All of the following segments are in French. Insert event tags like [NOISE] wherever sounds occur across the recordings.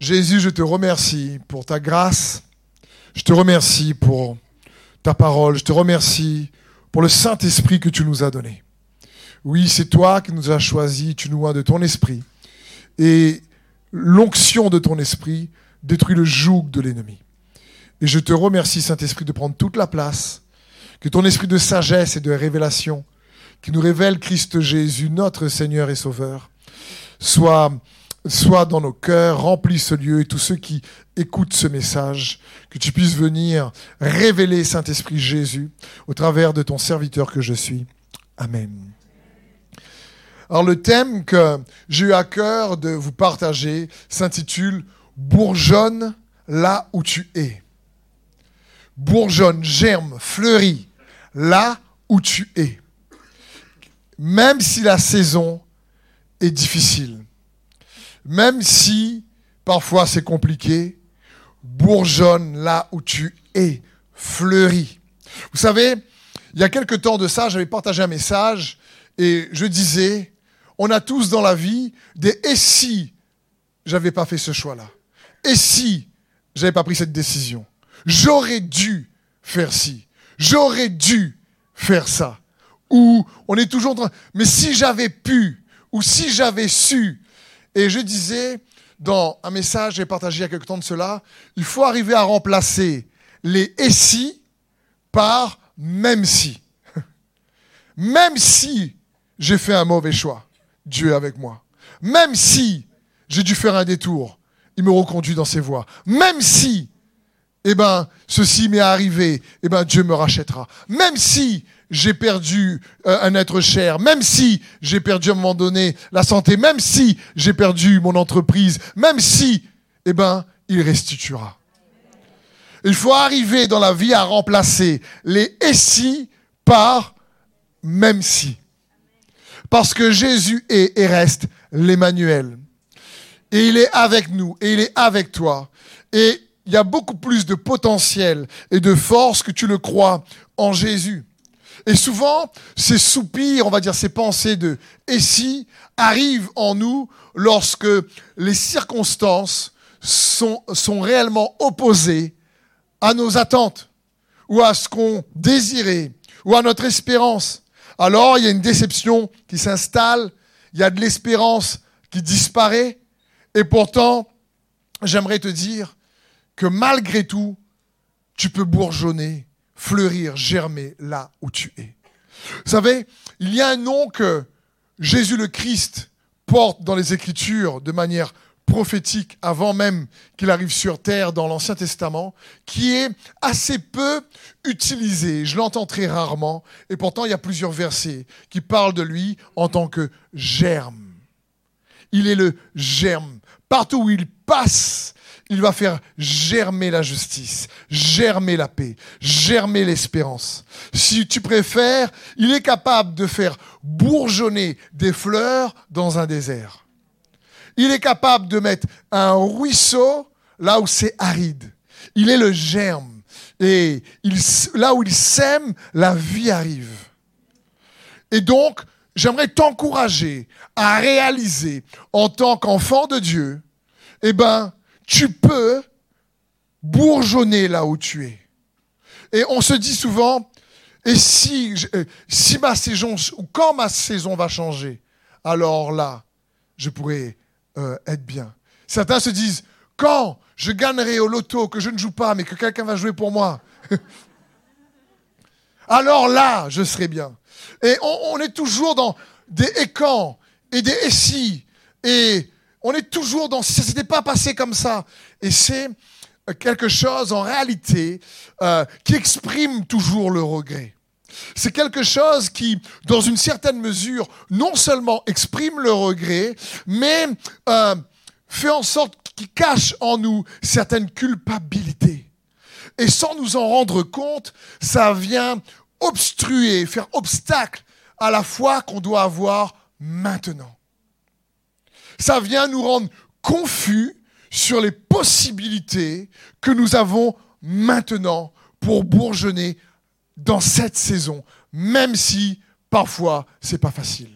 Jésus, je te remercie pour ta grâce. Je te remercie pour ta parole. Je te remercie pour le Saint-Esprit que tu nous as donné. Oui, c'est toi qui nous as choisis. Tu nous as de ton esprit. Et l'onction de ton esprit détruit le joug de l'ennemi. Et je te remercie, Saint-Esprit, de prendre toute la place. Que ton esprit de sagesse et de révélation, qui nous révèle Christ Jésus, notre Seigneur et Sauveur, soit Sois dans nos cœurs, remplis ce lieu et tous ceux qui écoutent ce message, que tu puisses venir révéler Saint-Esprit Jésus au travers de ton serviteur que je suis. Amen. Alors le thème que j'ai eu à cœur de vous partager s'intitule Bourgeonne là où tu es. Bourgeonne, germe, fleurit là où tu es. Même si la saison est difficile même si parfois c'est compliqué, bourgeonne là où tu es, fleuris. Vous savez, il y a quelque temps de ça, j'avais partagé un message et je disais, on a tous dans la vie des et si j'avais pas fait ce choix-là? Et si j'avais pas pris cette décision? J'aurais dû faire ci. J'aurais dû faire ça. Ou on est toujours en train, mais si j'avais pu, ou si j'avais su, et je disais dans un message j'ai partagé il y quelque temps de cela, il faut arriver à remplacer les et si par même si. [LAUGHS] Même si j'ai fait un mauvais choix, Dieu est avec moi. Même si j'ai dû faire un détour, il me reconduit dans ses voies. Même si, eh ben, ceci m'est arrivé, eh ben, Dieu me rachètera. Même si j'ai perdu euh, un être cher, même si j'ai perdu à un moment donné la santé, même si j'ai perdu mon entreprise, même si, eh ben, il restituera. Il faut arriver dans la vie à remplacer les et si par même si. Parce que Jésus est et reste l'Emmanuel. Et il est avec nous, et il est avec toi. Et il y a beaucoup plus de potentiel et de force que tu le crois en Jésus. Et souvent, ces soupirs, on va dire ces pensées de et si arrivent en nous lorsque les circonstances sont, sont réellement opposées à nos attentes ou à ce qu'on désirait ou à notre espérance. Alors il y a une déception qui s'installe, il y a de l'espérance qui disparaît et pourtant, j'aimerais te dire que malgré tout, tu peux bourgeonner fleurir, germer là où tu es. Vous savez, il y a un nom que Jésus le Christ porte dans les Écritures de manière prophétique avant même qu'il arrive sur terre dans l'Ancien Testament, qui est assez peu utilisé. Je l'entends très rarement, et pourtant il y a plusieurs versets qui parlent de lui en tant que germe. Il est le germe. Partout où il passe, il va faire germer la justice, germer la paix, germer l'espérance. Si tu préfères, il est capable de faire bourgeonner des fleurs dans un désert. Il est capable de mettre un ruisseau là où c'est aride. Il est le germe. Et là où il sème, la vie arrive. Et donc, j'aimerais t'encourager à réaliser en tant qu'enfant de Dieu, eh ben, tu peux bourgeonner là où tu es. Et on se dit souvent, et si, euh, ma saison, ou quand ma saison va changer, alors là, je pourrai euh, être bien. Certains se disent, quand je gagnerai au loto, que je ne joue pas, mais que quelqu'un va jouer pour moi, [LAUGHS] alors là, je serai bien. Et on, est toujours dans des quand, et des et si, et on est toujours dans ça s'était pas passé comme ça. Et c'est quelque chose en réalité euh, qui exprime toujours le regret. C'est quelque chose qui, dans une certaine mesure, non seulement exprime le regret, mais euh, fait en sorte qu'il cache en nous certaines culpabilités. Et sans nous en rendre compte, ça vient obstruer, faire obstacle à la foi qu'on doit avoir maintenant ça vient nous rendre confus sur les possibilités que nous avons maintenant pour bourgeonner dans cette saison, même si parfois c'est pas facile.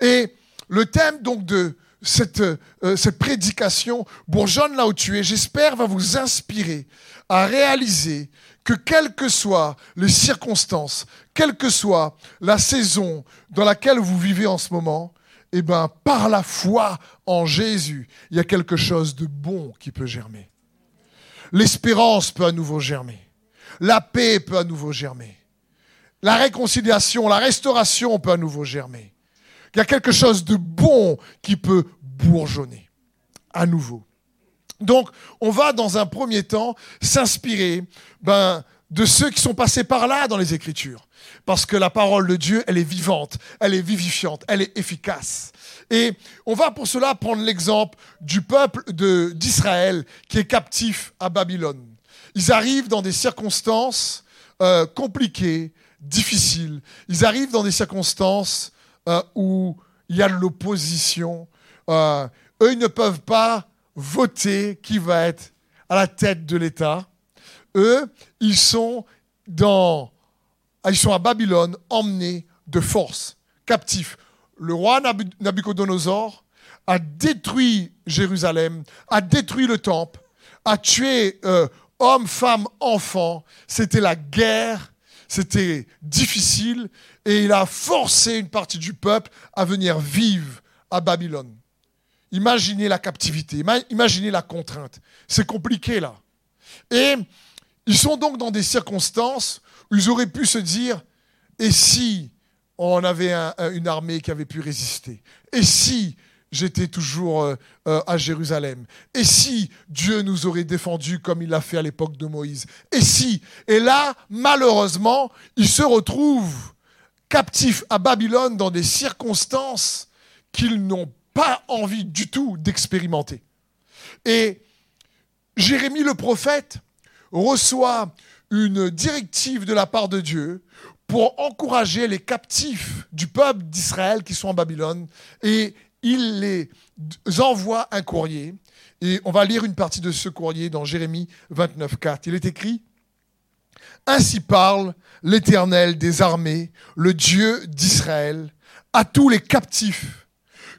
Et le thème donc de, cette, euh, cette prédication, bourgeonne là où tu es, j'espère, va vous inspirer à réaliser que quelles que soient les circonstances, quelle que soit la saison dans laquelle vous vivez en ce moment, eh ben, par la foi en Jésus, il y a quelque chose de bon qui peut germer. L'espérance peut à nouveau germer. La paix peut à nouveau germer. La réconciliation, la restauration peut à nouveau germer. Il y a quelque chose de bon qui peut bourgeonner à nouveau. Donc, on va dans un premier temps s'inspirer ben, de ceux qui sont passés par là dans les Écritures. Parce que la parole de Dieu, elle est vivante, elle est vivifiante, elle est efficace. Et on va pour cela prendre l'exemple du peuple d'Israël qui est captif à Babylone. Ils arrivent dans des circonstances euh, compliquées, difficiles. Ils arrivent dans des circonstances euh, où il y a de l'opposition. Euh, eux, ils ne peuvent pas voter qui va être à la tête de l'État. Eux, ils sont dans, ils sont à Babylone, emmenés de force, captifs. Le roi Nabucodonosor a détruit Jérusalem, a détruit le temple, a tué euh, hommes, femmes, enfants. C'était la guerre, c'était difficile, et il a forcé une partie du peuple à venir vivre à Babylone. Imaginez la captivité, imaginez la contrainte. C'est compliqué là. Et ils sont donc dans des circonstances où ils auraient pu se dire, et si on avait une armée qui avait pu résister? Et si j'étais toujours euh, euh, à Jérusalem? Et si Dieu nous aurait défendus comme il l'a fait à l'époque de Moïse? Et si Et là, malheureusement, ils se retrouvent captifs à Babylone dans des circonstances qu'ils n'ont pas envie du tout d'expérimenter. Et Jérémie le prophète reçoit une directive de la part de Dieu pour encourager les captifs du peuple d'Israël qui sont en Babylone et il les envoie un courrier. Et on va lire une partie de ce courrier dans Jérémie 29, 4. Il est écrit Ainsi parle l'Éternel des armées, le Dieu d'Israël, à tous les captifs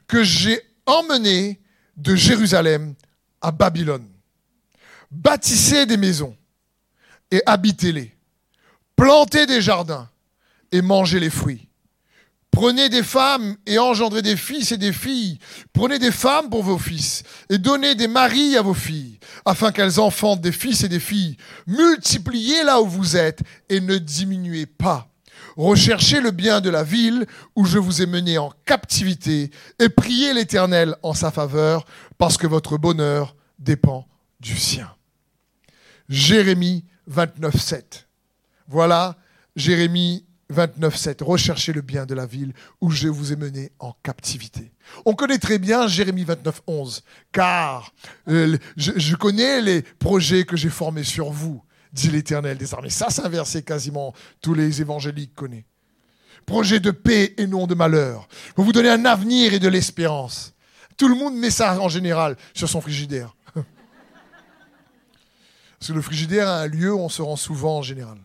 que j'ai emmenés de Jérusalem à Babylone. Bâtissez des maisons et habitez-les. Plantez des jardins et mangez les fruits. Prenez des femmes et engendrez des fils et des filles. Prenez des femmes pour vos fils et donnez des maris à vos filles, afin qu'elles enfantent des fils et des filles. Multipliez là où vous êtes et ne diminuez pas. Recherchez le bien de la ville où je vous ai mené en captivité et priez l'Éternel en sa faveur, parce que votre bonheur dépend du sien. Jérémie 29, 7. Voilà Jérémie 29, 7. Recherchez le bien de la ville où je vous ai mené en captivité. On connaît très bien Jérémie 29, 11, car euh, je, connais les projets que j'ai formés sur vous, dit l'Éternel des armées. Ça, c'est un verset quasiment tous les évangéliques connaissent. Projet de paix et non de malheur. Pour vous donner un avenir et de l'espérance. Tout le monde met ça en général sur son frigidaire. Parce que le frigidaire est un lieu où on se rend souvent en général.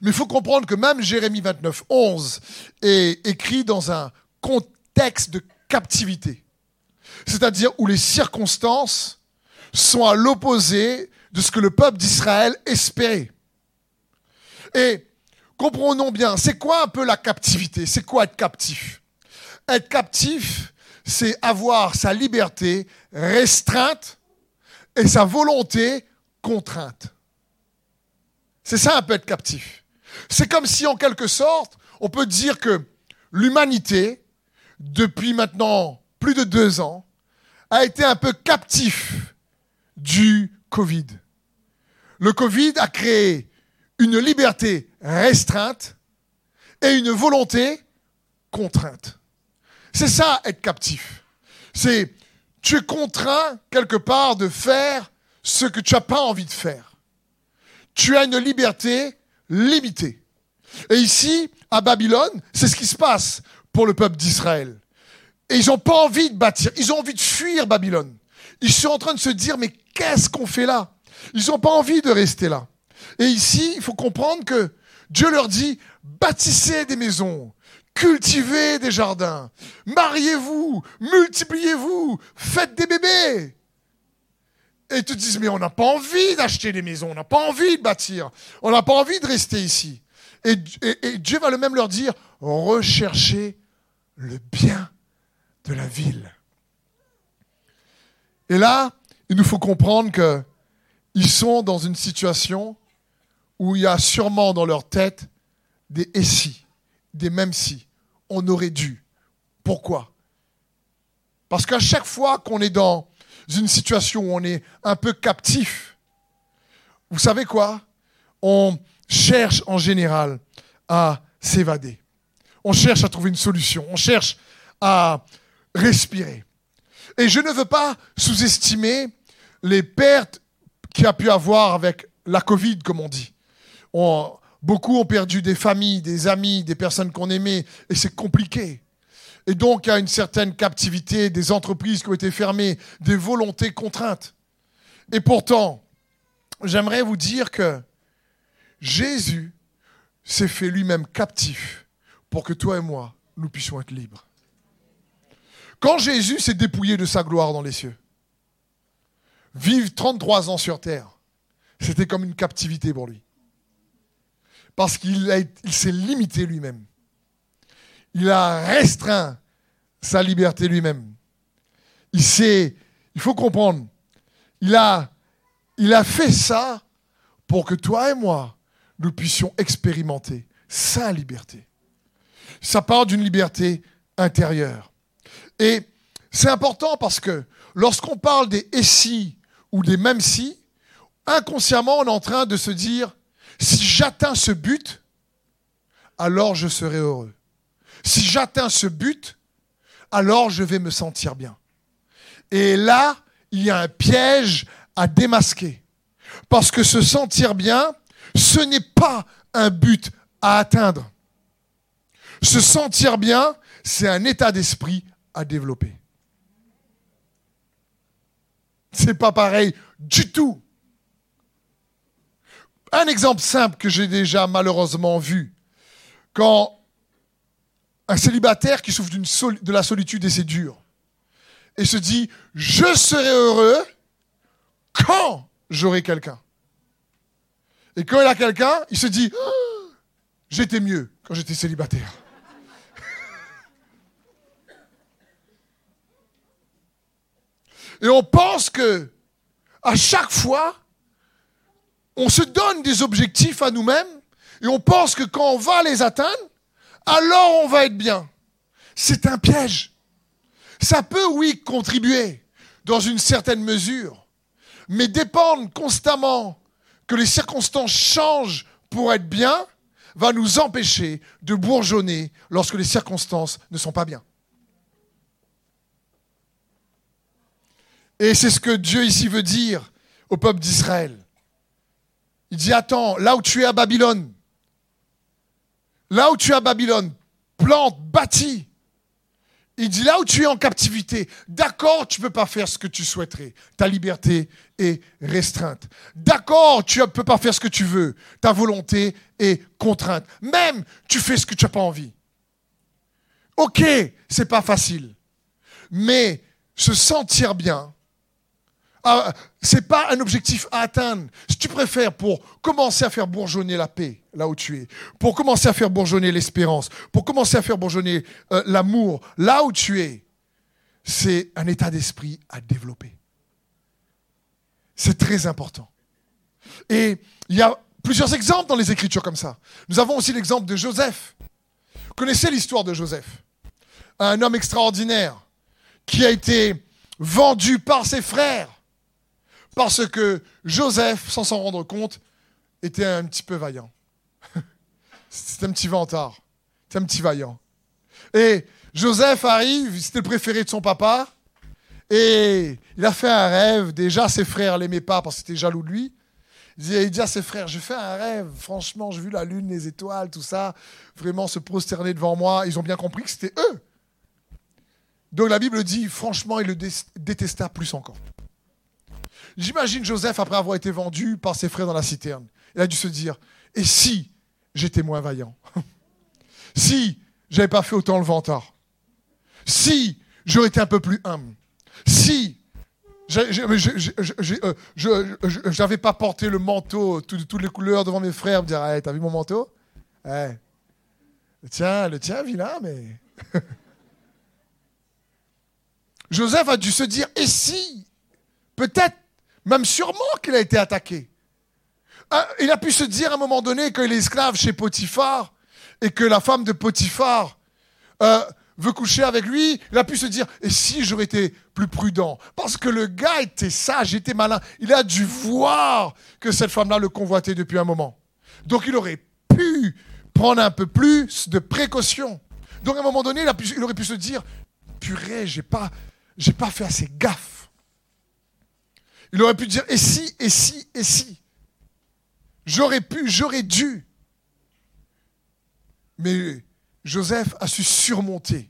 Mais il faut comprendre que même Jérémie 29, 11 est écrit dans un contexte de captivité. C'est-à-dire où les circonstances sont à l'opposé de ce que le peuple d'Israël espérait. Et comprenons bien, c'est quoi un peu la captivité? C'est quoi être captif? Être captif, c'est avoir sa liberté restreinte et sa volonté contrainte. C'est ça un peu être captif. C'est comme si en quelque sorte, on peut dire que l'humanité, depuis maintenant plus de deux ans, a été un peu captif du Covid. Le Covid a créé une liberté restreinte et une volonté contrainte. C'est ça être captif. C'est tu es contraint quelque part de faire ce que tu n'as pas envie de faire. Tu as une liberté limitée. Et ici, à Babylone, c'est ce qui se passe pour le peuple d'Israël. Et ils n'ont pas envie de bâtir, ils ont envie de fuir Babylone. Ils sont en train de se dire, mais qu'est-ce qu'on fait là? Ils n'ont pas envie de rester là. Et ici, il faut comprendre que Dieu leur dit, bâtissez des maisons, cultivez des jardins, mariez-vous, multipliez-vous, faites des bébés. Et ils te disent, mais on n'a pas envie d'acheter des maisons, on n'a pas envie de bâtir, on n'a pas envie de rester ici. Et, et Dieu va le même leur dire, recherchez le bien de la ville. Et là, il nous faut comprendre qu'ils sont dans une situation où il y a sûrement dans leur tête des et si, des même si. On aurait dû. Pourquoi? Parce qu'à chaque fois qu'on est dans une situation où on est un peu captif, vous savez quoi? On cherche en général à s'évader. On cherche à trouver une solution. On cherche à respirer. Et je ne veux pas sous-estimer les pertes qu'il a pu avoir avec la Covid, comme on dit. Beaucoup ont perdu des familles, des amis, des personnes qu'on aimait, et c'est compliqué. Et donc, il y a une certaine captivité, des entreprises qui ont été fermées, des volontés contraintes. Et pourtant, j'aimerais vous dire que Jésus s'est fait lui-même captif pour que toi et moi, nous puissions être libres. Quand Jésus s'est dépouillé de sa gloire dans les cieux, vivre 33 ans sur terre, c'était comme une captivité pour lui. Parce qu'il s'est limité lui-même. Il a restreint sa liberté lui-même. Il s'est, il faut comprendre, il a, fait ça pour que toi et moi, nous puissions expérimenter sa liberté. Ça part d'une liberté intérieure. Et c'est important parce que lorsqu'on parle des et si ou des même si, inconsciemment on est en train de se dire, si j'atteins ce but, alors je serai heureux. Si j'atteins ce but, alors je vais me sentir bien. Et là, il y a un piège à démasquer. Parce que se sentir bien, ce n'est pas un but à atteindre. Se sentir bien, c'est un état d'esprit à développer. C'est pas pareil du tout. Un exemple simple que j'ai déjà malheureusement vu. Quand un célibataire qui souffre de la solitude et c'est dur, et se dit, je serai heureux quand j'aurai quelqu'un. Et quand il a quelqu'un, il se dit, oh, j'étais mieux quand j'étais célibataire. [LAUGHS] Et on pense que à chaque fois, on se donne des objectifs à nous-mêmes et on pense que quand on va les atteindre, alors on va être bien. C'est un piège. Ça peut, oui, contribuer dans une certaine mesure, mais dépendre constamment que les circonstances changent pour être bien va nous empêcher de bourgeonner lorsque les circonstances ne sont pas bien. Et c'est ce que Dieu ici veut dire au peuple d'Israël. Il dit, attends, là où tu es à Babylone, là où tu es à Babylone, plante, bâtis. Il dit, là où tu es en captivité, d'accord, tu ne peux pas faire ce que tu souhaiterais. Ta liberté est restreinte. D'accord, tu ne peux pas faire ce que tu veux. Ta volonté est contrainte. Même, tu fais ce que tu n'as pas envie. Ok, c'est pas facile. Mais se sentir bien, ah, c'est pas un objectif à atteindre. Si tu préfères pour commencer à faire bourgeonner la paix là où tu es, pour commencer à faire bourgeonner l'espérance, pour commencer à faire bourgeonner euh, l'amour là où tu es, c'est un état d'esprit à développer. C'est très important. Et il y a plusieurs exemples dans les Écritures comme ça. Nous avons aussi l'exemple de Joseph. Vous connaissez l'histoire de Joseph? Un homme extraordinaire qui a été vendu par ses frères parce que Joseph, sans s'en rendre compte, était un petit peu vaillant. [LAUGHS] C'était un petit vantard. C'était un petit vaillant. Et Joseph arrive, c'était le préféré de son papa. Et il a fait un rêve. Déjà, ses frères l'aimaient pas parce qu'ils étaient jaloux de lui. Il dit à ses frères, j'ai fait un rêve, franchement, j'ai vu la lune, les étoiles, tout ça, vraiment se prosterner devant moi. Ils ont bien compris que c'était eux. Donc la Bible dit, franchement, il le détesta plus encore. J'imagine Joseph, après avoir été vendu par ses frères dans la citerne, il a dû se dire, et si j'étais moins vaillant? [LAUGHS] Si j'avais pas fait autant le vantard? Si j'aurais été un peu plus humble? Si je n'avais pas porté le manteau de toutes les couleurs devant mes frères, me dire hey, T'as vu mon manteau? Hey. Le tien, le tien, vilain, mais. [LAUGHS] Joseph a dû se dire Et si Peut-être, même sûrement qu'il a été attaqué. Ah, il a pu se dire à un moment donné qu'il est esclave chez Potiphar et que la femme de Potiphar euh, veut coucher avec lui, il a pu se dire, et si j'aurais été plus prudent? Parce que le gars était sage, était malin. Il a dû voir que cette femme-là le convoitait depuis un moment. Donc il aurait pu prendre un peu plus de précautions. Donc à un moment donné, il, aurait pu se dire, purée, j'ai pas, j'ai pas fait assez gaffe. Il aurait pu dire, et si, et si, et si. J'aurais pu, j'aurais dû. Mais Joseph a su surmonter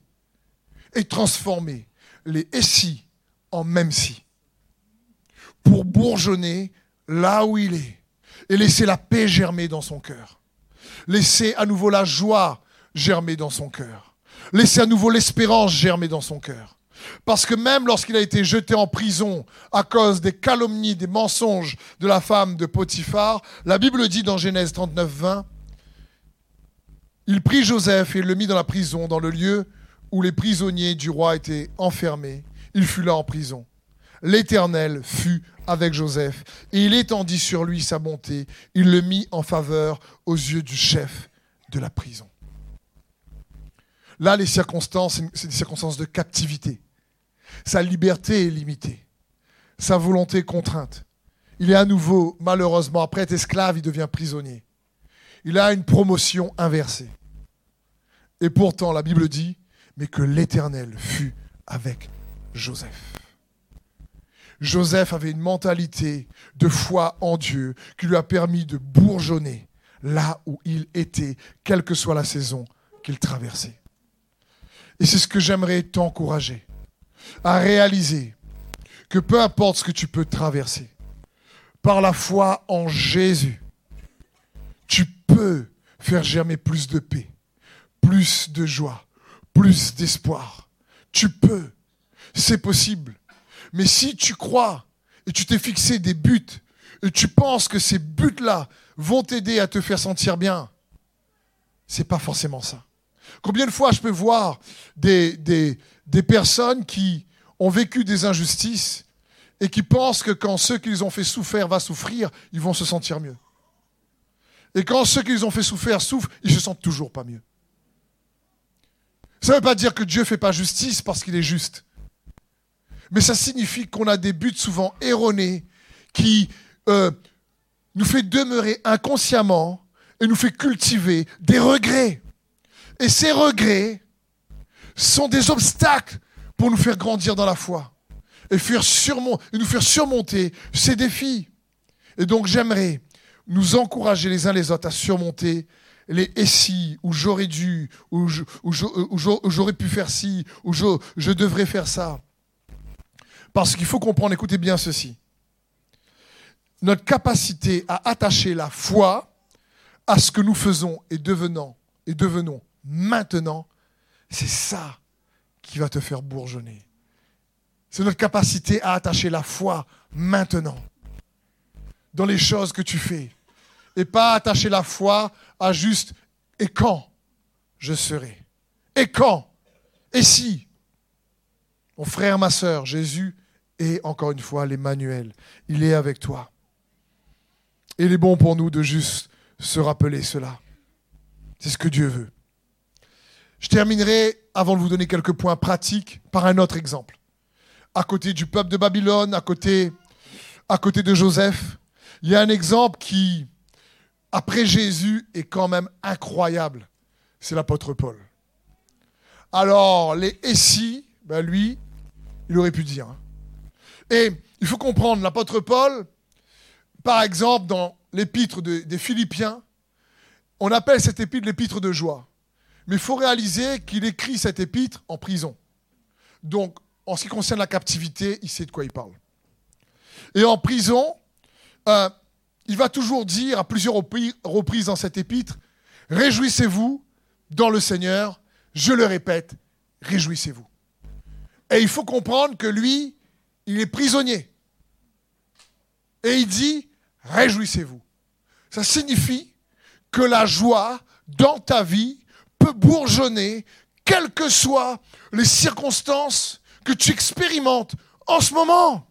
et transformer les si en même si pour bourgeonner là où il est et laisser la paix germer dans son cœur. Laisser à nouveau la joie germer dans son cœur. Laisser à nouveau l'espérance germer dans son cœur. Parce que même lorsqu'il a été jeté en prison à cause des calomnies, des mensonges de la femme de Potiphar, la Bible dit dans Genèse 39, 20, il prit Joseph et le mit dans la prison, dans le lieu où les prisonniers du roi étaient enfermés. Il fut là en prison. L'Éternel fut avec Joseph, et il étendit sur lui sa bonté. Il le mit en faveur aux yeux du chef de la prison. Là, les circonstances, c'est des circonstances de captivité. Sa liberté est limitée. Sa volonté contrainte. Il est à nouveau, malheureusement, après être esclave, il devient prisonnier. Il a une promotion inversée. Et pourtant, la Bible dit, mais que l'Éternel fut avec Joseph. Joseph avait une mentalité de foi en Dieu qui lui a permis de bourgeonner là où il était, quelle que soit la saison qu'il traversait. Et c'est ce que j'aimerais t'encourager à réaliser que peu importe ce que tu peux traverser, par la foi en Jésus, tu peux faire germer plus de paix, plus de joie, plus d'espoir. Tu peux, c'est possible. Mais si tu crois et tu t'es fixé des buts et tu penses que ces buts-là vont t'aider à te faire sentir bien, c'est pas forcément ça. Combien de fois je peux voir des, personnes qui ont vécu des injustices et qui pensent que quand ceux qu'ils ont fait souffrir va souffrir, ils vont se sentir mieux. Et quand ceux qu'ils ont fait souffrir souffrent, ils se sentent toujours pas mieux. Ça ne veut pas dire que Dieu ne fait pas justice parce qu'il est juste. Mais ça signifie qu'on a des buts souvent erronés qui euh, nous fait demeurer inconsciemment et nous fait cultiver des regrets. Et ces regrets sont des obstacles pour nous faire grandir dans la foi et, nous faire surmonter ces défis. Et donc j'aimerais nous encourager les uns les autres à surmonter les et si, ou j'aurais dû, ou j'aurais pu faire ci, ou je, je devrais faire ça. Parce qu'il faut comprendre, écoutez bien ceci. Notre capacité à attacher la foi à ce que nous faisons et devenons, et devenons maintenant, c'est ça qui va te faire bourgeonner. C'est notre capacité à attacher la foi maintenant dans les choses que tu fais et pas attacher la foi à juste et quand je serai. Et quand Et si? Mon frère, ma soeur, Jésus est encore une fois l'Emmanuel. Il est avec toi. Et il est bon pour nous de juste se rappeler cela. C'est ce que Dieu veut. Je terminerai, avant de vous donner quelques points pratiques, par un autre exemple. À côté du peuple de Babylone, à côté, de Joseph, il y a un exemple qui, après Jésus est quand même incroyable. C'est l'apôtre Paul. Alors, les Essi, ben lui, il aurait pu dire. Hein. Et il faut comprendre, l'apôtre Paul, par exemple, dans l'épître des Philippiens, on appelle cette épître l'épître de joie. Mais il faut réaliser qu'il écrit cette épître en prison. Donc, en ce qui concerne la captivité, il sait de quoi il parle. Et en prison, euh, il va toujours dire à plusieurs reprises dans cette épître, Réjouissez-vous dans le Seigneur, Je le répète, réjouissez-vous. Et il faut comprendre que lui, il est prisonnier. Et il dit, réjouissez-vous. Ça signifie que la joie dans ta vie bourgeonner, quelles que soient les circonstances que tu expérimentes en ce moment.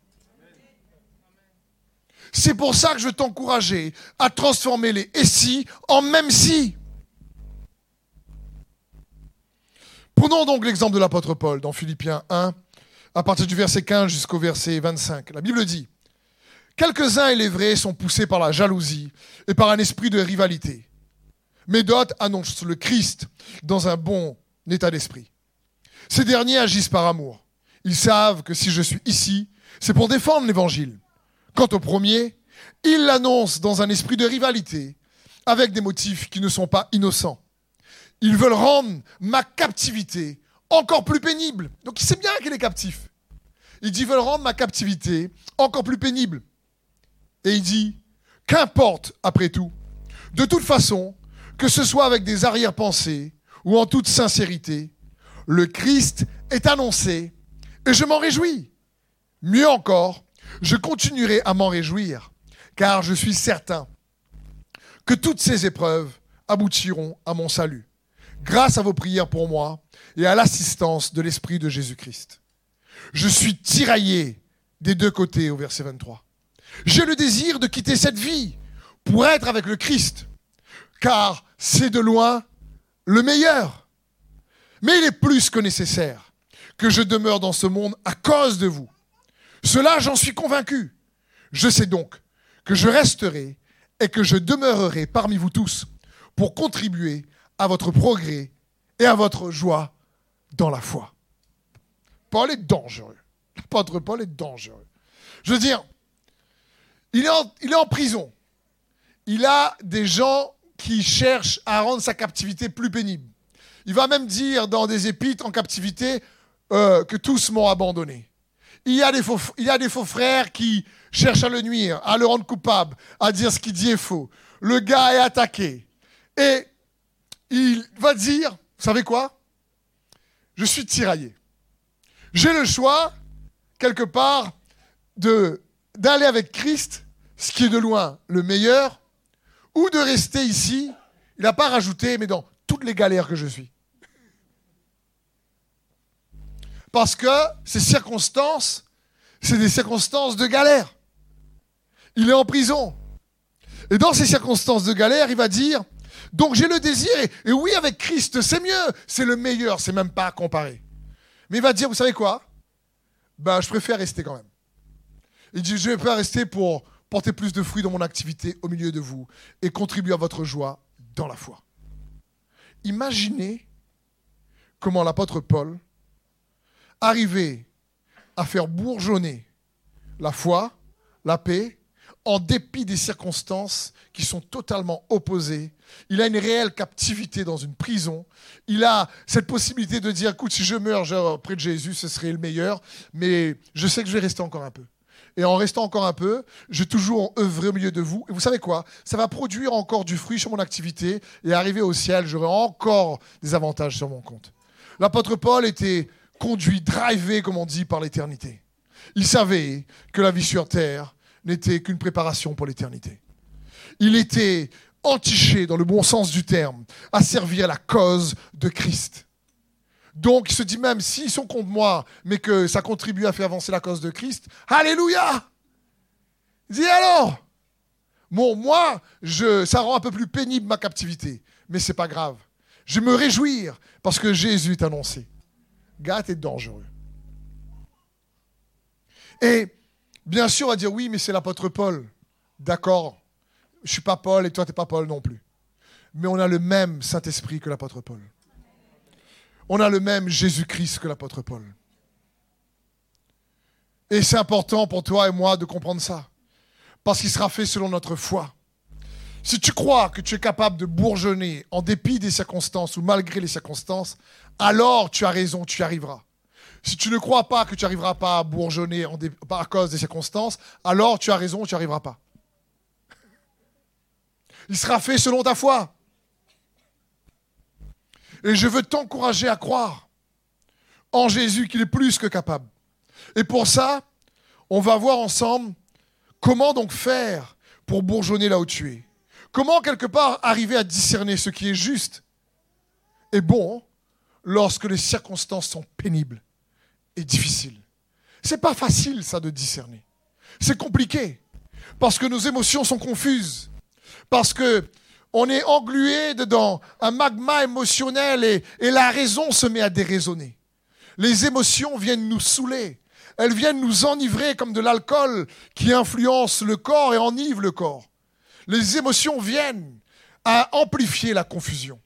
C'est pour ça que je veux t'encourager à transformer les et si en même si. Prenons donc l'exemple de l'apôtre Paul dans Philippiens 1, à partir du verset 15 jusqu'au verset 25. La Bible dit Quelques-uns, il est vrai, sont poussés par la jalousie et par un esprit de rivalité. D'autres annoncent le Christ dans un bon état d'esprit. Ces derniers agissent par amour. Ils savent que si je suis ici, c'est pour défendre l'Évangile. Quant au premier, il l'annonce dans un esprit de rivalité, avec des motifs qui ne sont pas innocents. Ils veulent rendre ma captivité encore plus pénible. Donc il sait bien qu'il est captif. Il dit, ils veulent rendre ma captivité encore plus pénible. Et il dit, qu'importe après tout, de toute façon, que ce soit avec des arrière-pensées ou en toute sincérité, le Christ est annoncé et je m'en réjouis. Mieux encore, je continuerai à m'en réjouir, car je suis certain que toutes ces épreuves aboutiront à mon salut, grâce à vos prières pour moi et à l'assistance de l'Esprit de Jésus-Christ. Je suis tiraillé des deux côtés au verset 23. J'ai le désir de quitter cette vie pour être avec le Christ, car c'est de loin le meilleur. Mais il est plus que nécessaire que je demeure dans ce monde à cause de vous. Cela, j'en suis convaincu. Je sais donc que je resterai et que je demeurerai parmi vous tous pour contribuer à votre progrès et à votre joie dans la foi. Paul est dangereux. L'apôtre Paul est dangereux. Je veux dire, il est, en, il est en prison. Il a des gens qui cherchent à rendre sa captivité plus pénible. Il va même dire dans des épîtres en captivité euh, que tous m'ont abandonné. Il y, a des faux, frères qui cherchent à le nuire, à le rendre coupable, à dire ce qu'il dit est faux. Le gars est attaqué. Et il va dire, vous savez quoi? Je suis tiraillé. J'ai le choix, quelque part, d'aller avec Christ, ce qui est de loin le meilleur, ou de rester ici, il n'a pas rajouté, mais dans toutes les galères que je suis. Parce que ces circonstances, c'est des circonstances de galère. Il est en prison. Et dans ces circonstances de galère, il va dire, donc j'ai le désir, et, oui, avec Christ, c'est mieux, c'est le meilleur, c'est même pas à comparer. Mais il va dire, vous savez quoi? Ben, je préfère rester quand même. Il dit, je vais pas rester pour porter plus de fruits dans mon activité au milieu de vous et contribuer à votre joie dans la foi. Imaginez comment l'apôtre Paul arrivait à faire bourgeonner la foi, la paix, en dépit des circonstances qui sont totalement opposées. Il a une réelle captivité dans une prison. Il a cette possibilité de dire, écoute, si je meurs près de Jésus, ce serait le meilleur, mais je sais que je vais rester encore un peu et en restant encore un peu, je vais toujours œuvrer au milieu de vous. Et vous savez quoi? Ça va produire encore du fruit sur mon activité et arriver au ciel, j'aurai encore des avantages sur mon compte. L'apôtre Paul était conduit, drivé, comme on dit, par l'éternité. Il savait que la vie sur terre n'était qu'une préparation pour l'éternité. Il était entiché, dans le bon sens du terme, à servir la cause de Christ. Donc il se dit même, s'ils sont contre moi, mais que ça contribue à faire avancer la cause de Christ, Alléluia Il dit alors? Bon, moi, je, ça rend un peu plus pénible ma captivité, mais c'est pas grave. Je me réjouir parce que Jésus est annoncé. Gars, est dangereux. Et bien sûr, on va dire oui, mais c'est l'apôtre Paul. D'accord, je suis pas Paul et toi, tu n'es pas Paul non plus. Mais on a le même Saint-Esprit que l'apôtre Paul on a le même Jésus-Christ que l'apôtre Paul. Et c'est important pour toi et moi de comprendre ça. Parce qu'il sera fait selon notre foi. Si tu crois que tu es capable de bourgeonner en dépit des circonstances ou malgré les circonstances, alors tu as raison, tu y arriveras. Si tu ne crois pas que tu n'arriveras pas à bourgeonner à cause des circonstances, alors tu as raison, tu n'y arriveras pas. Il sera fait selon ta foi. Et je veux t'encourager à croire en Jésus qu'il est plus que capable. Et pour ça, on va voir ensemble comment donc faire pour bourgeonner là où tu es. Comment quelque part arriver à discerner ce qui est juste et bon lorsque les circonstances sont pénibles et difficiles. C'est pas facile ça de discerner. C'est compliqué parce que nos émotions sont confuses, parce que on est englué dedans un magma émotionnel et, la raison se met à déraisonner. Les émotions viennent nous saouler, elles viennent nous enivrer comme de l'alcool qui influence le corps et enivre le corps. Les émotions viennent à amplifier la confusion.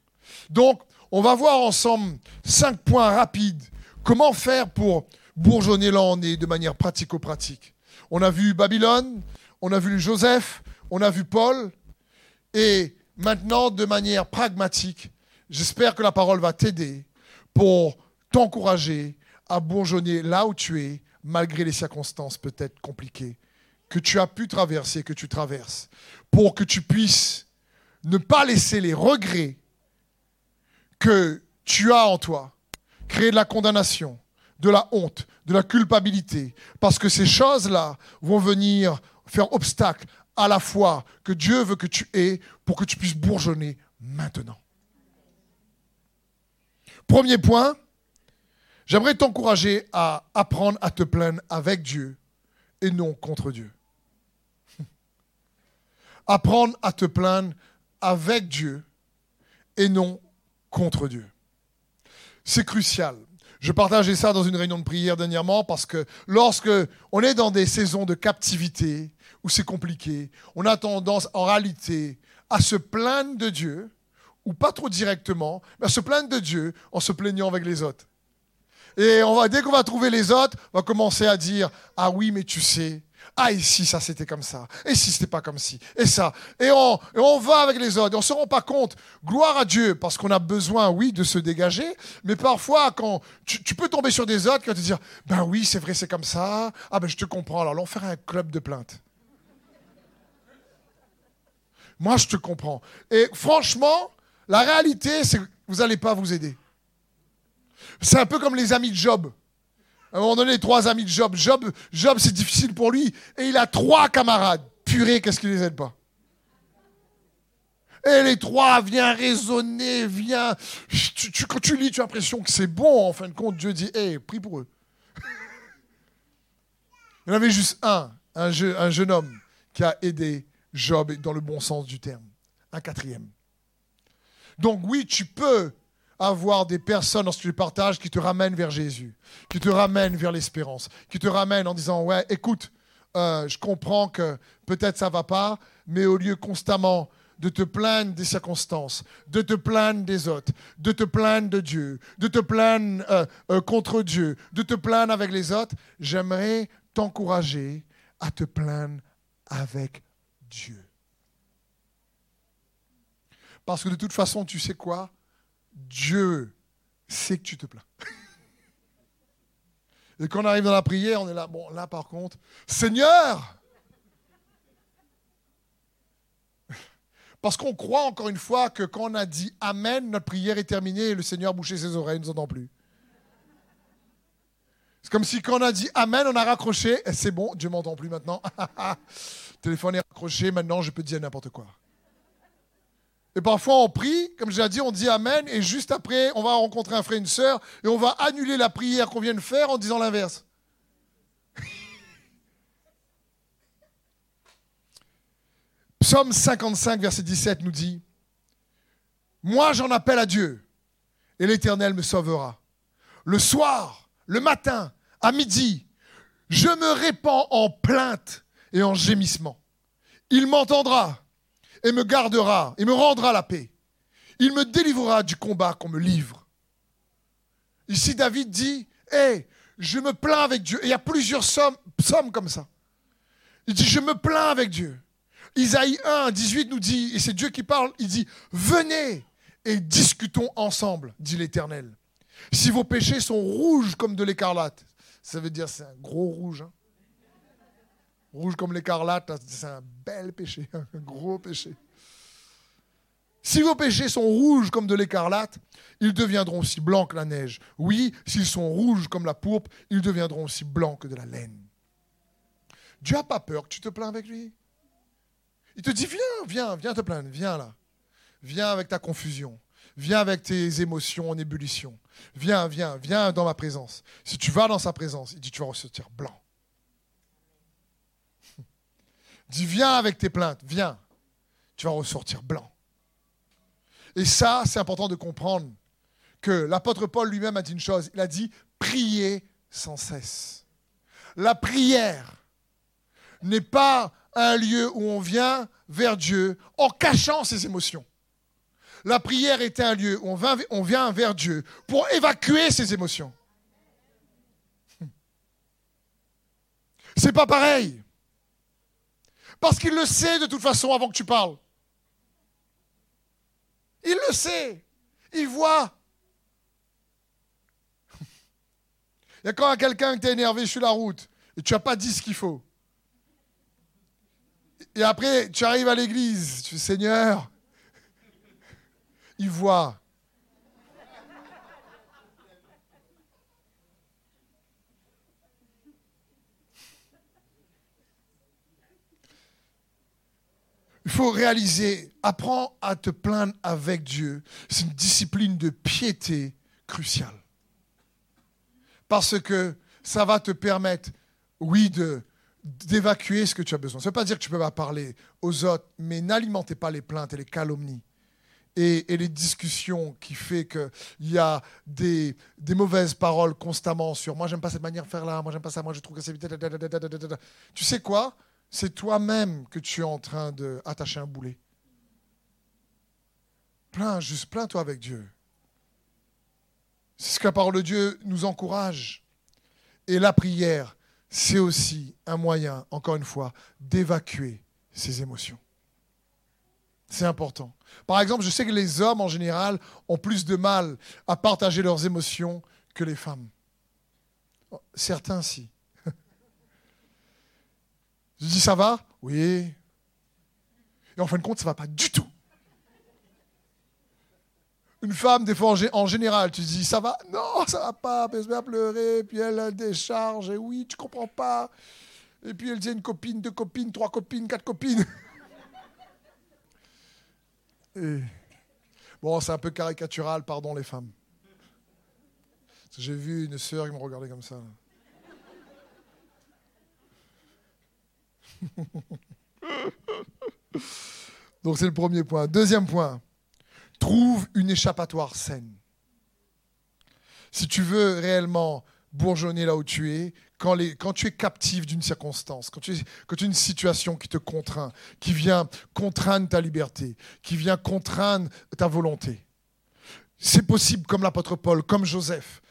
Donc, on va voir ensemble cinq points rapides. Comment faire pour bourgeonner est de manière pratico-pratique? On a vu Babylone, on a vu Joseph, on a vu Paul. Et maintenant, de manière pragmatique, j'espère que la parole va t'aider pour t'encourager à bourgeonner là où tu es, malgré les circonstances peut-être compliquées que tu as pu traverser, que tu traverses, pour que tu puisses ne pas laisser les regrets que tu as en toi créer de la condamnation, de la honte, de la culpabilité, parce que ces choses-là vont venir faire obstacle à la foi que Dieu veut que tu aies pour que tu puisses bourgeonner maintenant. Premier point, j'aimerais t'encourager à apprendre à te plaindre avec Dieu et non contre Dieu. [LAUGHS] Apprendre à te plaindre avec Dieu et non contre Dieu. C'est crucial. Je partageais ça dans une réunion de prière dernièrement parce que lorsque on est dans des saisons de captivité où c'est compliqué, on a tendance en réalité à se plaindre de Dieu, ou pas trop directement, mais à se plaindre de Dieu en se plaignant avec les autres. Et on va, dès qu'on va trouver les autres, on va commencer à dire Ah oui, mais tu sais, ah, et si ça c'était comme ça Et si c'était pas comme ci Et ça et on, on va avec les autres. Et on ne se rend pas compte. Gloire à Dieu, parce qu'on a besoin, oui, de se dégager. Mais parfois, quand tu, peux tomber sur des autres qui vont te dire Ben oui, c'est vrai, c'est comme ça. Ah ben je te comprends. Alors, on faire un club de plainte. Moi, je te comprends. Et franchement, la réalité, c'est que vous n'allez pas vous aider. C'est un peu comme les amis de Job. À un moment donné, les trois amis de Job. Job, Job c'est difficile pour lui. Et il a trois camarades. Purée, qu'est-ce qui les aide pas? Et les trois, viens raisonner, viens. Quand tu lis, tu as l'impression que c'est bon. En fin de compte, Dieu dit Hé, prie pour eux. [LAUGHS] il y en avait juste un, un, un jeune homme, qui a aidé Job dans le bon sens du terme. Un quatrième. Donc, oui, tu peux avoir des personnes lorsque tu les partages qui te ramènent vers Jésus, qui te ramènent vers l'espérance, qui te ramènent en disant ouais, écoute, euh, je comprends que peut-être ça va pas, mais au lieu constamment de te plaindre des circonstances, de te plaindre des autres, de te plaindre de Dieu, de te plaindre euh, euh, contre Dieu, de te plaindre avec les autres, j'aimerais t'encourager à te plaindre avec Dieu. Parce que de toute façon, tu sais quoi? Dieu sait que tu te plains. [LAUGHS] Et quand on arrive dans la prière, on est là, bon, là par contre, Seigneur [LAUGHS] Parce qu'on croit encore une fois que quand on a dit Amen, notre prière est terminée et le Seigneur a bouché ses oreilles, ne nous entend plus. C'est comme si quand on a dit Amen, on a raccroché, et c'est bon, Dieu m'entend plus maintenant. [LAUGHS] téléphone est raccroché, maintenant je peux dire n'importe quoi. Et parfois on prie, comme j'ai dit, on dit Amen, et juste après, on va rencontrer un frère, une sœur, et on va annuler la prière qu'on vient de faire en disant l'inverse. [LAUGHS] Psaume 55, verset 17 nous dit, Moi j'en appelle à Dieu, et l'Éternel me sauvera. Le soir, le matin, à midi, je me répands en plaintes et en gémissements. Il m'entendra et me gardera et me rendra la paix. Il me délivrera du combat qu'on me livre. Ici, David dit, hé, je me plains avec Dieu. Et il y a plusieurs psaumes comme ça. Il dit, je me plains avec Dieu. Isaïe 1, 18 nous dit, et c'est Dieu qui parle, il dit, venez et discutons ensemble, dit l'Éternel. Si vos péchés sont rouges comme de l'écarlate, ça veut dire c'est un gros rouge. Hein. Rouge comme l'écarlate, c'est un bel péché, [LAUGHS] un gros péché. Si vos péchés sont rouges comme de l'écarlate, ils deviendront aussi blancs que la neige. Oui, s'ils sont rouges comme la pourpre, ils deviendront aussi blancs que de la laine. Dieu n'a pas peur que tu te plains avec lui. Il te dit, viens, viens, viens te plaindre, viens là. Viens avec ta confusion. Viens avec tes émotions en ébullition. Viens, viens, viens dans ma présence. Si tu vas dans sa présence, il dit, tu vas ressortir blanc. [LAUGHS] Dit, viens avec tes plaintes, viens. Tu vas ressortir blanc. Et ça, c'est important de comprendre que l'apôtre Paul lui-même a dit une chose. Il a dit, priez sans cesse. La prière n'est pas un lieu où on vient vers Dieu en cachant ses émotions. La prière est un lieu où on vient, vers Dieu pour évacuer ses émotions. C'est pas pareil. Parce qu'il le sait de toute façon avant que tu parles. Il le sait. Il voit. [LAUGHS] Il y a quand quelqu'un qui t'est énervé sur la route et tu n'as pas dit ce qu'il faut. Et après, tu arrives à l'église, tu dis Seigneur, il voit. Il faut réaliser, apprends à te plaindre avec Dieu. C'est une discipline de piété cruciale. Parce que ça va te permettre, oui, d'évacuer ce que tu as besoin. Ça ne veut pas dire que tu ne peux pas parler aux autres, mais n'alimentez pas les plaintes et les calomnies et, les discussions qui fait qu'il y a des, mauvaises paroles constamment sur moi j'aime pas cette manière de faire là, moi j'aime pas ça, moi je trouve que c'est... Tu sais quoi? C'est toi-même que tu es en train d'attacher un boulet. Plains, juste plains-toi avec Dieu. C'est ce que la parole de Dieu nous encourage. Et la prière, c'est aussi un moyen, encore une fois, d'évacuer ses émotions. C'est important. Par exemple, je sais que les hommes, en général, ont plus de mal à partager leurs émotions que les femmes. Certains, si. Je dis, ça va? Oui. Et en fin de compte, ça ne va pas du tout. Une femme, des fois, en général, tu dis, ça va? Non, ça va pas, elle se met à pleurer, puis elle décharge, et oui, tu comprends pas. Et puis elle dit une copine, deux copines, trois copines, quatre copines. Bon, c'est un peu caricatural, pardon les femmes. J'ai vu une sœur qui me regardait comme ça. [LAUGHS] Donc c'est le premier point. Deuxième point, trouve une échappatoire saine. Si tu veux réellement bourgeonner là où tu es, quand, tu es captif d'une circonstance, quand tu, tu as une situation qui te contraint, qui vient contraindre ta liberté, qui vient contraindre ta volonté. C'est possible, comme l'apôtre Paul, comme Joseph,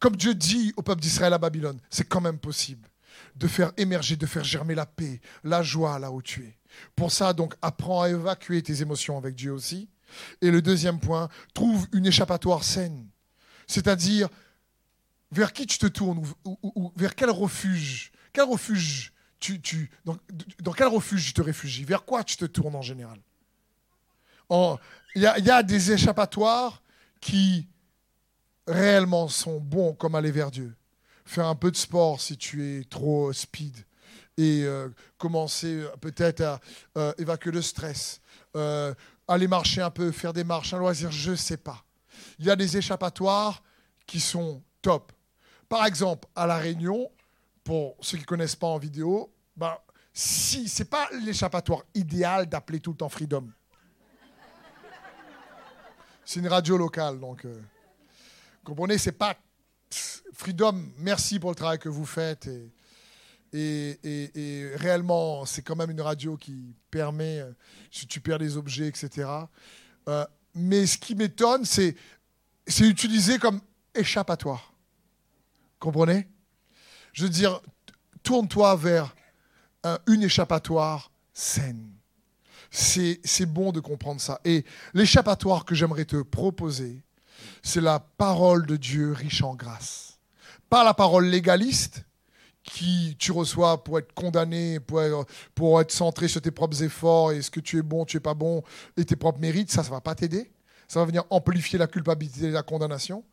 comme Dieu dit au peuple d'Israël à Babylone, c'est quand même possible de faire émerger, de faire germer la paix, la joie là où tu es. Pour ça, donc, apprends à évacuer tes émotions avec Dieu aussi. Et le deuxième point, trouve une échappatoire saine. C'est-à-dire, vers qui tu te tournes ou, vers quel refuge Quel refuge tu, dans, quel refuge tu te réfugies? Vers quoi tu te tournes en général? Il y, y, a des échappatoires qui réellement sont bons comme aller vers Dieu. Faire un peu de sport si tu es trop speed et euh, commencer euh, peut-être à euh, évacuer le stress, aller marcher un peu, faire des marches, un loisir, je ne sais pas. Il y a des échappatoires qui sont top. Par exemple, à La Réunion, pour ceux qui ne connaissent pas en vidéo, ben, si c'est pas l'échappatoire idéal d'appeler tout le temps Freedom. C'est une radio locale, donc euh, comprenez, c'est pas Freedom. Merci pour le travail que vous faites et, réellement, c'est quand même une radio qui permet, euh, si tu perds des objets, etc. Euh, mais ce qui m'étonne, c'est utilisé comme échappatoire. Comprenez? Je veux dire, tourne-toi vers une échappatoire saine. C'est bon de comprendre ça. Et l'échappatoire que j'aimerais te proposer, c'est la parole de Dieu riche en grâce. Pas la parole légaliste qui tu reçois pour être condamné, pour être, pour être centré sur tes propres efforts et ce que tu es bon, tu es pas bon et tes propres mérites, ça, ça va pas t'aider. Ça va venir amplifier la culpabilité et la condamnation.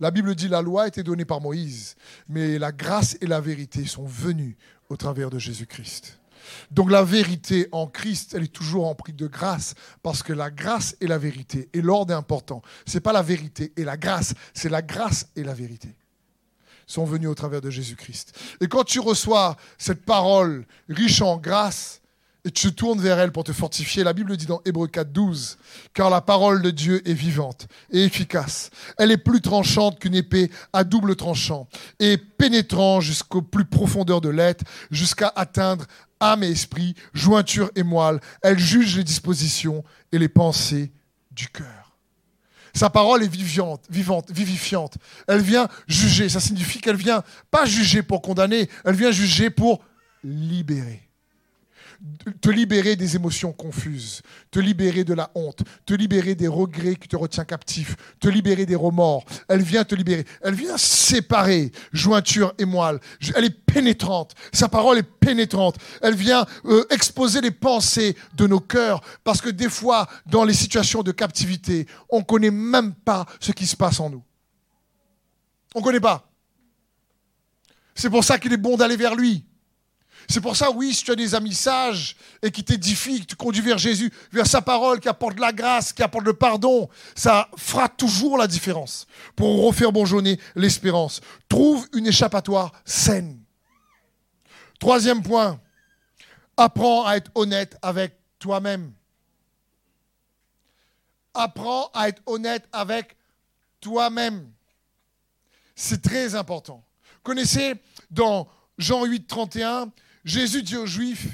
La Bible dit la loi été donnée par Moïse, mais la grâce et la vérité sont venues au travers de Jésus-Christ. Donc la vérité en Christ, elle est toujours en prix de grâce, parce que la grâce et la vérité, et l'ordre est important. Ce n'est pas la vérité et la grâce, c'est la grâce et la vérité sont venus au travers de Jésus-Christ. Et quand tu reçois cette parole riche en grâce, et tu tournes vers elle pour te fortifier. La Bible dit dans Hébreu 4, 12, car la parole de Dieu est vivante et efficace. Elle est plus tranchante qu'une épée à double tranchant et pénétrant jusqu'au plus profondeur de l'être, jusqu'à atteindre âme et esprit, jointure et moelle. Elle juge les dispositions et les pensées du cœur. Sa parole est vivante, vivante, vivifiante. Elle vient juger. Ça signifie qu'elle vient pas juger pour condamner, elle vient juger pour libérer te libérer des émotions confuses, te libérer de la honte, te libérer des regrets qui te retient captif, te libérer des remords. Elle vient te libérer. Elle vient séparer jointure et moelle. Elle est pénétrante. Sa parole est pénétrante. Elle vient euh, exposer les pensées de nos cœurs parce que des fois, dans les situations de captivité, on ne connaît même pas ce qui se passe en nous. On ne connaît pas. C'est pour ça qu'il est bon d'aller vers lui. C'est pour ça, oui, si tu as des amis sages et qui t'édifient, qui te conduisent vers Jésus, vers sa parole, qui apporte la grâce, qui apporte le pardon, ça fera toujours la différence pour refaire bonjonner l'espérance. Trouve une échappatoire saine. Troisième point, apprends à être honnête avec toi-même. Apprends à être honnête avec toi-même. C'est très important. Connaissez dans Jean 8, 31, Jésus dit aux Juifs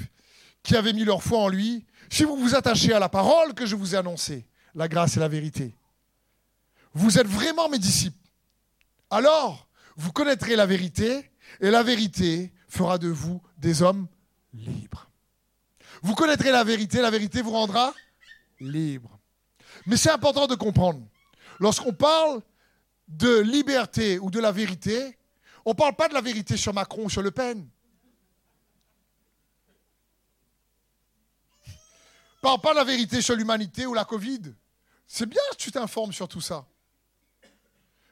qui avaient mis leur foi en lui, si vous vous attachez à la parole que je vous ai annoncée, la grâce et la vérité, vous êtes vraiment mes disciples. Alors, vous connaîtrez la vérité et la vérité fera de vous des hommes libres. Vous connaîtrez la vérité, la vérité vous rendra libre. Mais c'est important de comprendre. Lorsqu'on parle de liberté ou de la vérité, on ne parle pas de la vérité sur Macron ou sur Le Pen. Parle pas de la vérité sur l'humanité ou la Covid. C'est bien que tu t'informes sur tout ça.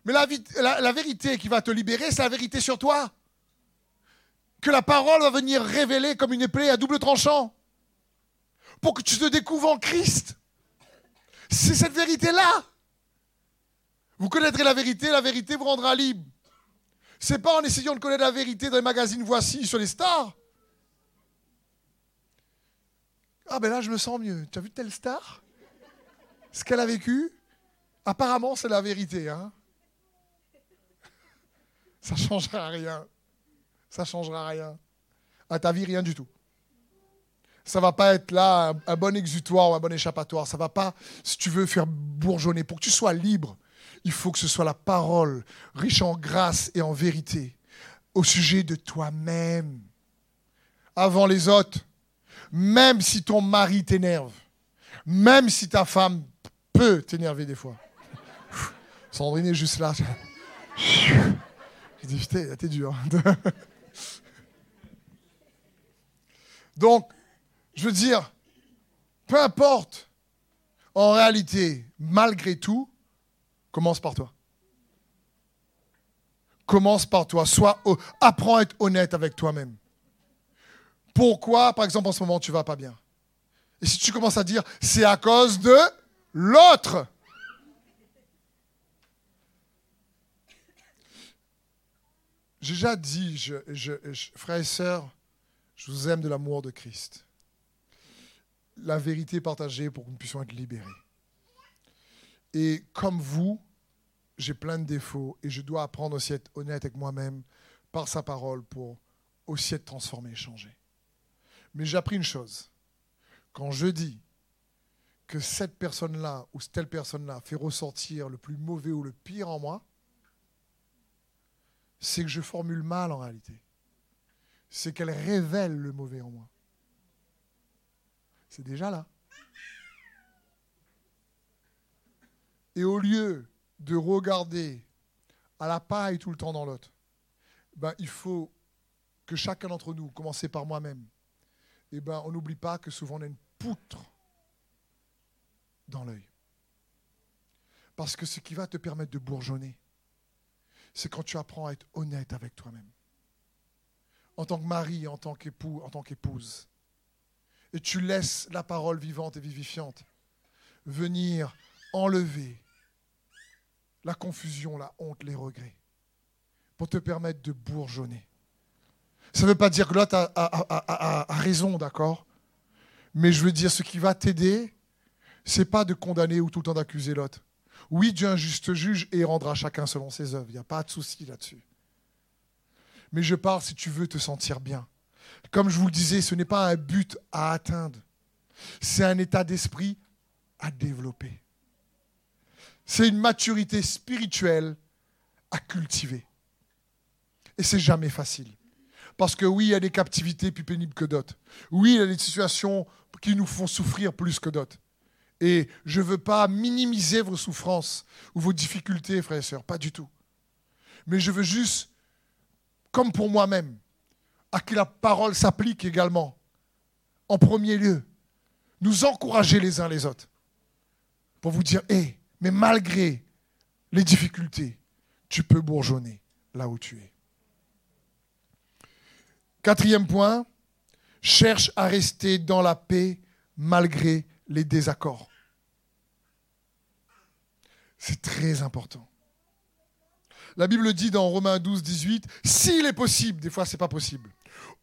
Mais la, vérité qui va te libérer, c'est la vérité sur toi. Que la parole va venir révéler comme une épée à double tranchant. Pour que tu te découvres en Christ. C'est cette vérité-là. Vous connaîtrez la vérité, la vérité vous rendra libre. C'est pas en essayant de connaître la vérité dans les magazines Voici sur les stars Ah ben là, je me sens mieux. Tu as vu telle star? Ce qu'elle a vécu Apparemment, c'est la vérité. Hein ça changera rien. Ça changera rien. À ta vie, rien du tout. Ça va pas être là un, bon exutoire ou un bon échappatoire. Ça va pas, si tu veux, faire bourgeonner. Pour que tu sois libre, il faut que ce soit la parole, riche en grâce et en vérité, au sujet de toi-même, avant les autres même si ton mari t'énerve, même si ta femme peut t'énerver des fois. [LAUGHS] Sandrine est juste là. [LAUGHS] Je dis, putain, t'es dur. [LAUGHS] Donc, je veux dire, peu importe, en réalité, malgré tout, commence par toi. Commence par toi. Sois, apprends à être honnête avec toi-même pourquoi, par exemple, en ce moment, tu vas pas bien? Et si tu commences à dire, c'est à cause de l'autre. J'ai déjà dit, frères et sœurs, je vous aime de l'amour de Christ. La vérité partagée pour que nous puissions être libérés. Et comme vous, j'ai plein de défauts et je dois apprendre aussi à être honnête avec moi-même par sa parole pour aussi être transformé et changé. Mais j'ai appris une chose. Quand je dis que cette personne-là ou telle personne-là fait ressortir le plus mauvais ou le pire en moi, c'est que je formule mal en réalité. C'est qu'elle révèle le mauvais en moi. C'est déjà là. Et au lieu de regarder à la paille tout le temps dans l'autre, ben, il faut que chacun d'entre nous, commencer par moi-même, eh ben, on n'oublie pas que souvent on a une poutre dans l'œil. Parce que ce qui va te permettre de bourgeonner, c'est quand tu apprends à être honnête avec toi-même. En tant que mari, en tant qu'époux, en tant qu'épouse. Et tu laisses la parole vivante et vivifiante venir enlever la confusion, la honte, les regrets, pour te permettre de bourgeonner. Ça ne veut pas dire que l'autre a, raison, d'accord? Mais je veux dire, ce qui va t'aider, c'est pas de condamner ou tout le temps d'accuser l'autre. Oui, Dieu est un juste juge et rendra chacun selon ses œuvres. Il n'y a pas de souci là-dessus. Mais je parle si tu veux te sentir bien. Comme je vous le disais, ce n'est pas un but à atteindre. C'est un état d'esprit à développer. C'est une maturité spirituelle à cultiver. Et c'est jamais facile. Parce que oui, il y a des captivités plus pénibles que d'autres. Oui, il y a des situations qui nous font souffrir plus que d'autres. Et je ne veux pas minimiser vos souffrances ou vos difficultés, frères et sœurs, pas du tout. Mais je veux juste, comme pour moi-même, à qui la parole s'applique également, en premier lieu, nous encourager les uns les autres. Pour vous dire, hé, mais malgré les difficultés, tu peux bourgeonner là où tu es. Quatrième point, cherche à rester dans la paix malgré les désaccords. C'est très important. La Bible dit dans Romains 12, 18, s'il est possible, des fois ce n'est pas possible,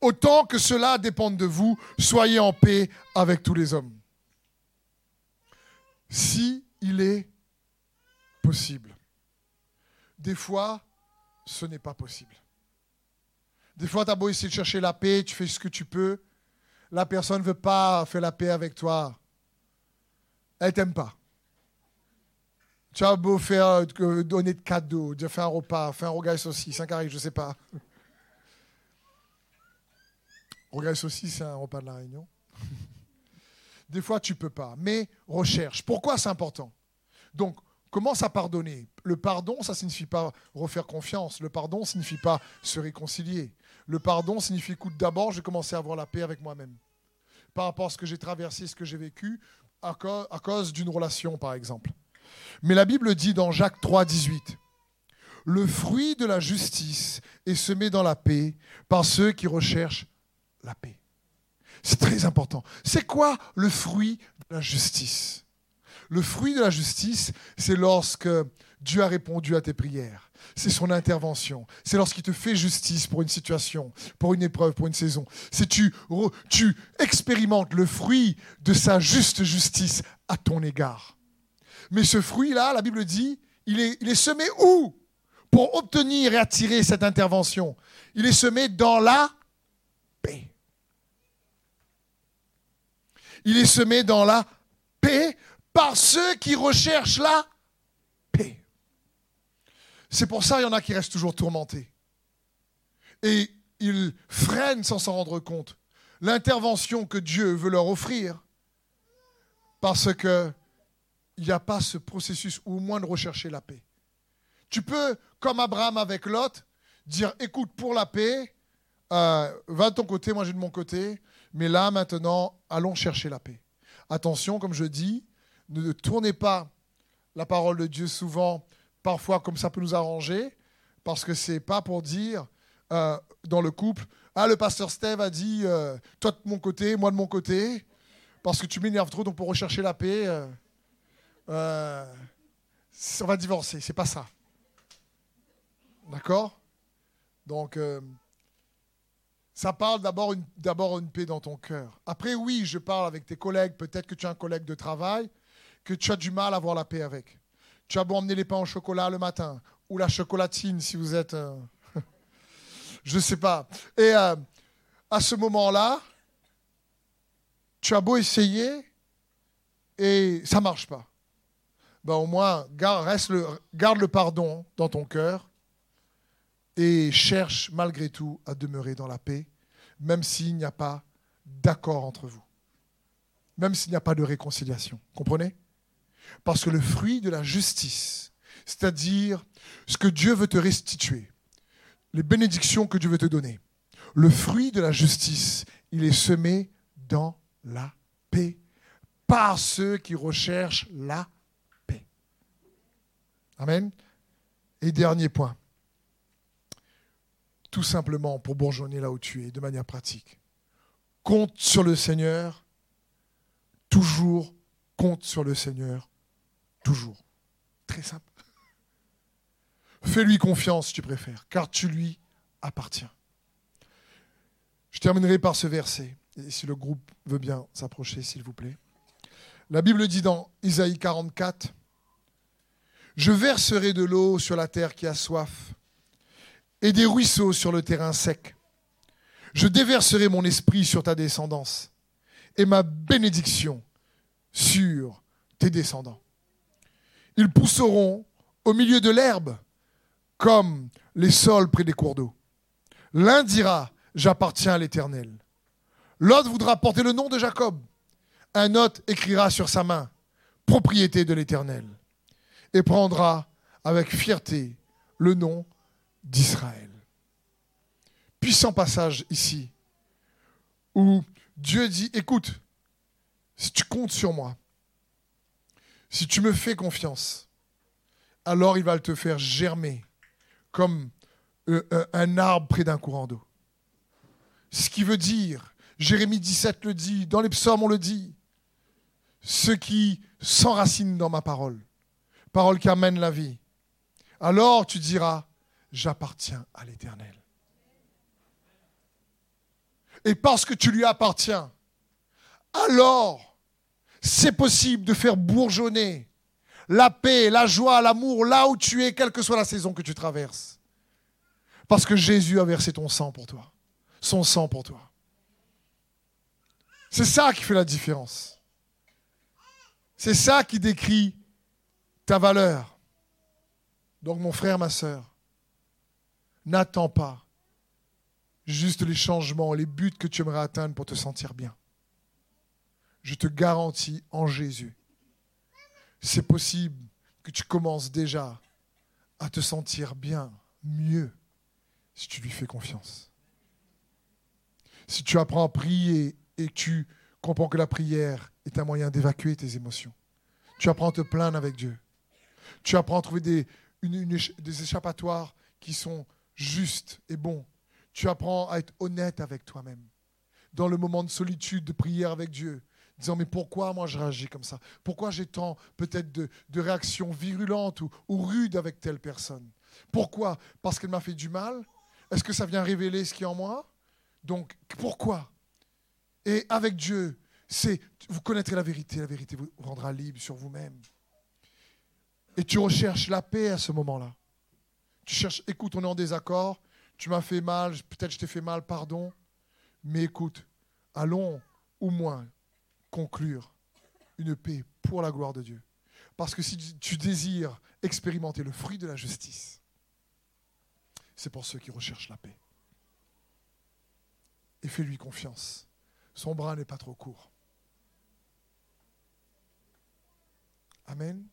autant que cela dépende de vous, soyez en paix avec tous les hommes. Si il est possible. Des fois, ce n'est pas possible. Des fois, tu as beau essayer de chercher la paix, tu fais ce que tu peux. La personne ne veut pas faire la paix avec toi. Elle t'aime pas. Tu as beau faire, euh, donner de cadeaux, faire un repas, faire un rogaille saucisse, un carré, je ne sais pas. Rogaille saucisse, c'est un repas de la Réunion. [LAUGHS] Des fois, tu ne peux pas. Mais recherche. Pourquoi c'est important? Donc, commence à pardonner. Le pardon, ça ne signifie pas refaire confiance. Le pardon ne signifie pas se réconcilier. Le pardon signifie, écoute, d'abord, je vais commencer à avoir la paix avec moi-même. Par rapport à ce que j'ai traversé, ce que j'ai vécu, à cause, d'une relation, par exemple. Mais la Bible dit dans Jacques 3, 18, Le fruit de la justice est semé dans la paix par ceux qui recherchent la paix. C'est très important. C'est quoi le fruit de la justice? Le fruit de la justice, c'est lorsque Dieu a répondu à tes prières. C'est son intervention. C'est lorsqu'il te fait justice pour une situation, pour une épreuve, pour une saison. C'est tu, tu expérimentes le fruit de sa juste justice à ton égard. Mais ce fruit-là, la Bible dit, il est, il est semé où? Pour obtenir et attirer cette intervention. Il est semé dans la paix. Il est semé dans la paix par ceux qui recherchent la. C'est pour ça qu'il y en a qui restent toujours tourmentés. Et ils freinent sans s'en rendre compte l'intervention que Dieu veut leur offrir parce qu'il n'y a pas ce processus, ou au moins de rechercher la paix. Tu peux, comme Abraham avec Lot, dire, écoute, pour la paix, euh, va de ton côté, moi j'ai de mon côté, mais là maintenant, allons chercher la paix. Attention, comme je dis, ne tournez pas la parole de Dieu souvent parfois comme ça peut nous arranger, parce que c'est pas pour dire euh, dans le couple, ah le pasteur Steve a dit, euh, toi de mon côté, moi de mon côté, parce que tu m'énerves trop, donc pour rechercher la paix, euh, on va divorcer, c'est pas ça. D'accord? Donc, ça parle d'abord une, d'abord une paix dans ton cœur. Après, oui, je parle avec tes collègues, peut-être que tu as un collègue de travail, que tu as du mal à avoir la paix avec. Tu as beau emmener les pains au chocolat le matin, ou la chocolatine si vous êtes... Euh, [LAUGHS] je ne sais pas. Et euh, à ce moment-là, tu as beau essayer, et ça ne marche pas. Ben, au moins, garde, le pardon dans ton cœur et cherche malgré tout à demeurer dans la paix, même s'il n'y a pas d'accord entre vous, même s'il n'y a pas de réconciliation. Comprenez? Parce que le fruit de la justice, c'est-à-dire ce que Dieu veut te restituer, les bénédictions que Dieu veut te donner, Le fruit de la justice, il est semé dans la paix par ceux qui recherchent la paix. Amen. Et dernier point, tout simplement pour bourgeonner là où tu es, de manière pratique. Compte sur le Seigneur, toujours compte sur le Seigneur, toujours. Très simple. Fais-lui confiance, tu préfères, car tu lui appartiens. Je terminerai par ce verset, et si le groupe veut bien s'approcher, s'il vous plaît. La Bible dit dans Isaïe 44, Je verserai de l'eau sur la terre qui a soif, et des ruisseaux sur le terrain sec. Je déverserai mon esprit sur ta descendance, et ma bénédiction sur tes descendants. Ils pousseront au milieu de l'herbe, comme les sols près des cours d'eau. L'un dira, j'appartiens à l'Éternel. L'autre voudra porter le nom de Jacob. Un autre écrira sur sa main, propriété de l'Éternel, et prendra avec fierté le nom d'Israël. Puissant passage ici, où Dieu dit, écoute, si tu comptes sur moi, si tu me fais confiance, alors il va te faire germer comme euh, euh, un arbre près d'un courant d'eau. Ce qui veut dire, Jérémie 17 le dit, dans les psaumes on le dit, ceux qui s'enracinent dans ma parole, parole qui amène la vie, alors tu diras, j'appartiens à l'Éternel. Et parce que tu lui appartiens, alors c'est possible de faire bourgeonner la paix, la joie, l'amour, là où tu es, quelle que soit la saison que tu traverses. Parce que Jésus a versé ton sang pour toi, son sang pour toi. C'est ça qui fait la différence. C'est ça qui décrit ta valeur. Donc mon frère, ma soeur, n'attends pas juste les changements, les buts que tu aimerais atteindre pour te sentir bien. Je te garantis en Jésus c'est possible que tu commences déjà à te sentir bien, mieux, si tu lui fais confiance. Si tu apprends à prier et que tu comprends que la prière est un moyen d'évacuer tes émotions. Tu apprends à te plaindre avec Dieu. Tu apprends à trouver des, des échappatoires qui sont justes et bons. Tu apprends à être honnête avec toi-même. Dans le moment de solitude, de prière avec Dieu, disant mais pourquoi moi je réagis comme ça? Pourquoi j'ai tant peut-être de, réactions virulentes ou, ou rudes avec telle personne? Pourquoi? Parce qu'elle m'a fait du mal? Est-ce que ça vient révéler ce qui est en moi? Donc pourquoi? Et avec Dieu, c'est vous connaîtrez la vérité, la vérité vous rendra libre sur vous-même. Et tu recherches la paix à ce moment-là. Tu cherches, écoute, on est en désaccord, tu m'as fait mal, peut-être je t'ai fait mal, pardon, mais écoute, allons au moins conclure une paix pour la gloire de Dieu. Parce que si tu désires expérimenter le fruit de la justice, c'est pour ceux qui recherchent la paix. Et fais-lui confiance. Son bras n'est pas trop court. Amen.